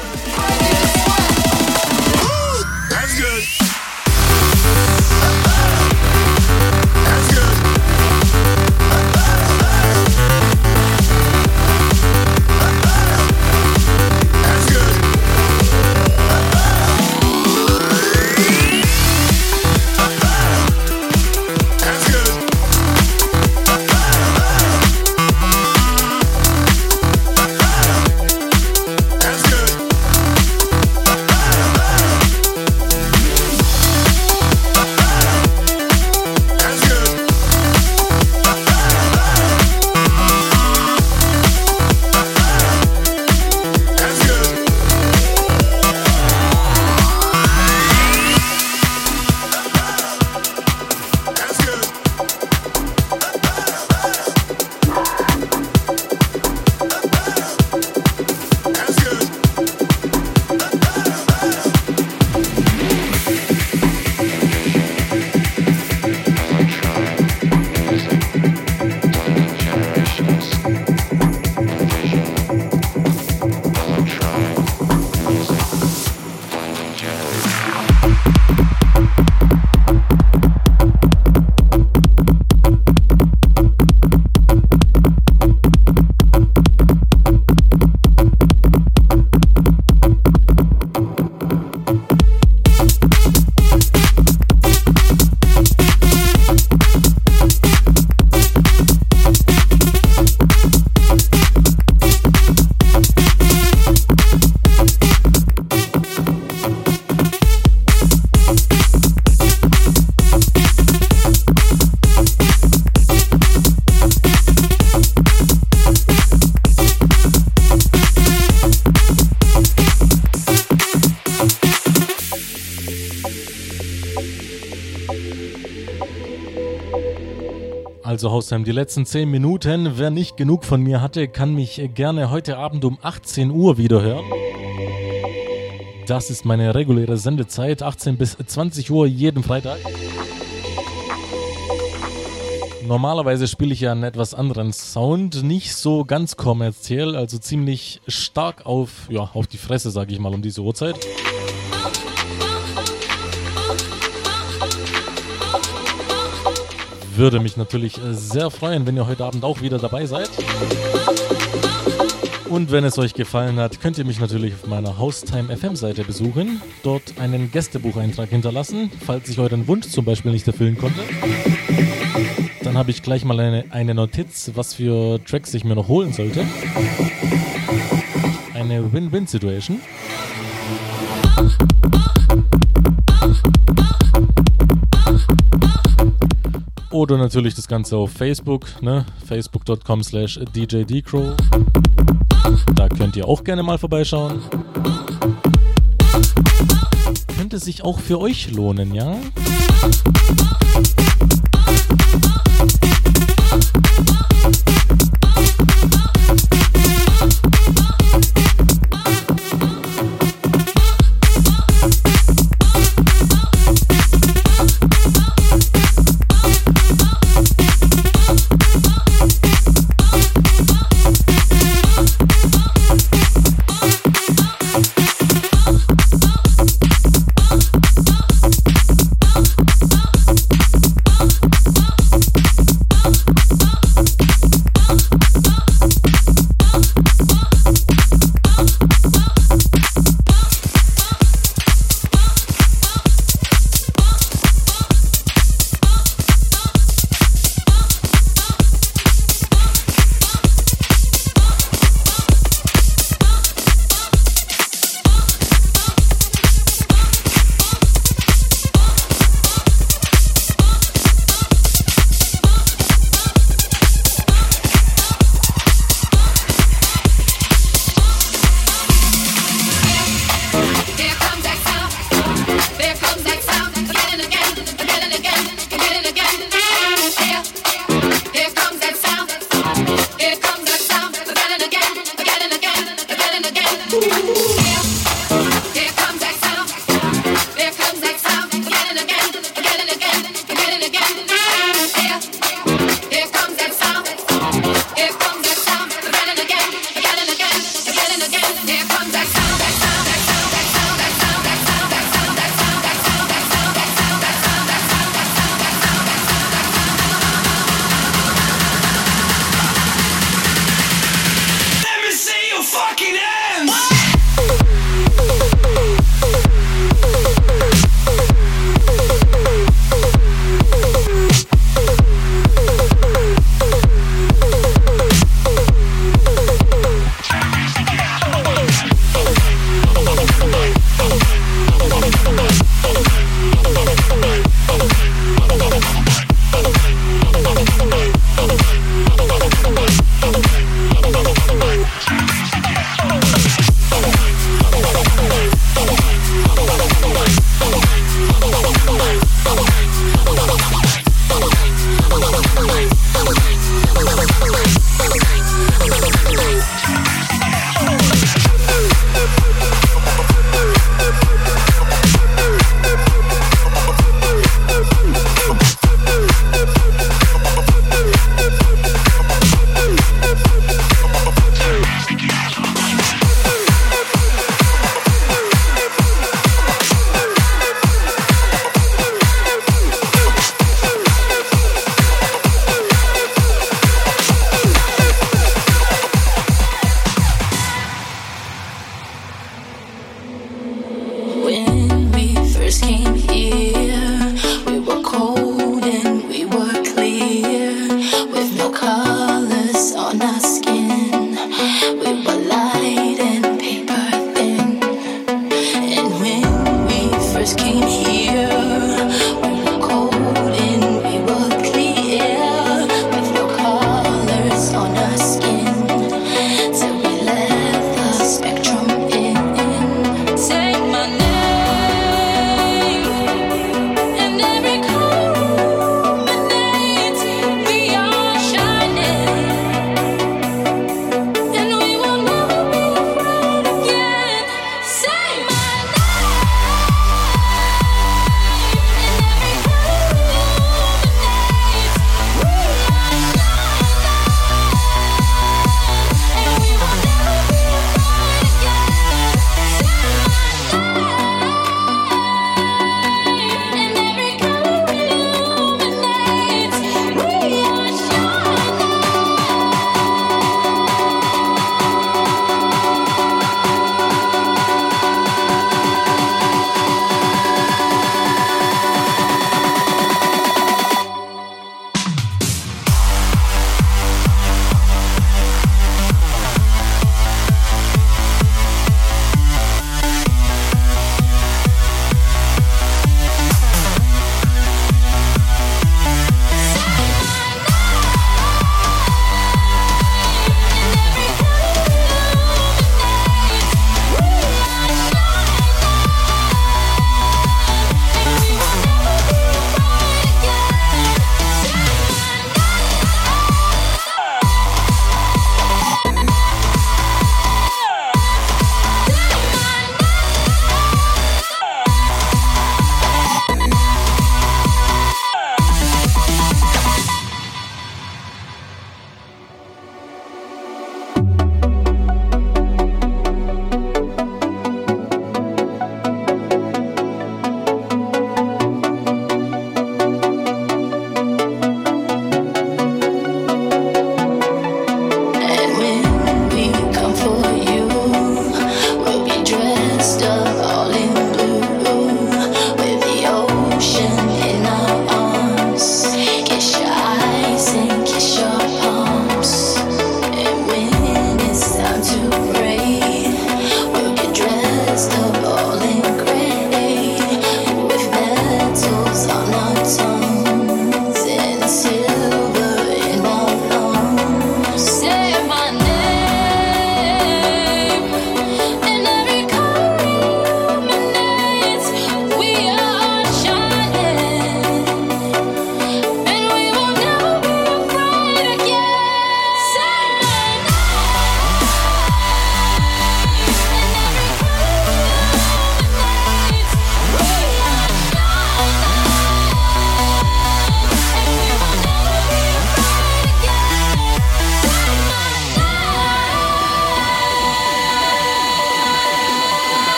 Also Hausheim, die letzten 10 Minuten. Wer nicht genug von mir hatte, kann mich gerne heute Abend um 18 Uhr wieder hören. Das ist meine reguläre Sendezeit, 18 bis 20 Uhr jeden Freitag. Normalerweise spiele ich ja einen etwas anderen Sound, nicht so ganz kommerziell, also ziemlich stark auf, ja, auf die Fresse, sage ich mal, um diese Uhrzeit. Würde mich natürlich äh, sehr freuen, wenn ihr heute Abend auch wieder dabei seid. Und wenn es euch gefallen hat, könnt ihr mich natürlich auf meiner Haustime FM Seite besuchen, dort einen Gästebucheintrag hinterlassen, falls ich euren Wunsch zum Beispiel nicht erfüllen konnte. Dann habe ich gleich mal eine, eine Notiz, was für Tracks ich mir noch holen sollte. Eine Win-Win-Situation. Oder natürlich das Ganze auf Facebook, ne? facebook.com slash djdcrow. Da könnt ihr auch gerne mal vorbeischauen. Könnte sich auch für euch lohnen, ja? you.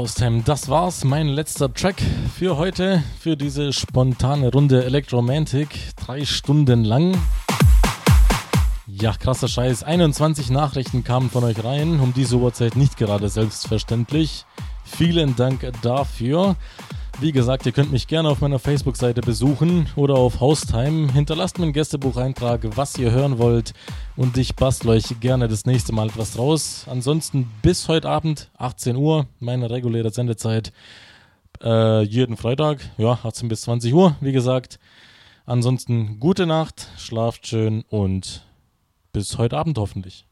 So, Haustime, das war's. Mein letzter Track für heute, für diese spontane Runde Electromantic. Drei Stunden lang. Ja, krasser Scheiß. 21 Nachrichten kamen von euch rein. Um diese Uhrzeit nicht gerade selbstverständlich. Vielen Dank dafür. Wie gesagt, ihr könnt mich gerne auf meiner Facebook-Seite besuchen oder auf Haustime. Hinterlasst mir einen Gästebucheintrag, was ihr hören wollt und ich bastle euch gerne das nächste Mal etwas raus. Ansonsten bis heute Abend, 18 Uhr, meine reguläre Sendezeit. Äh, jeden Freitag, ja, 18 bis 20 Uhr, wie gesagt. Ansonsten gute Nacht, schlaft schön und bis heute Abend hoffentlich.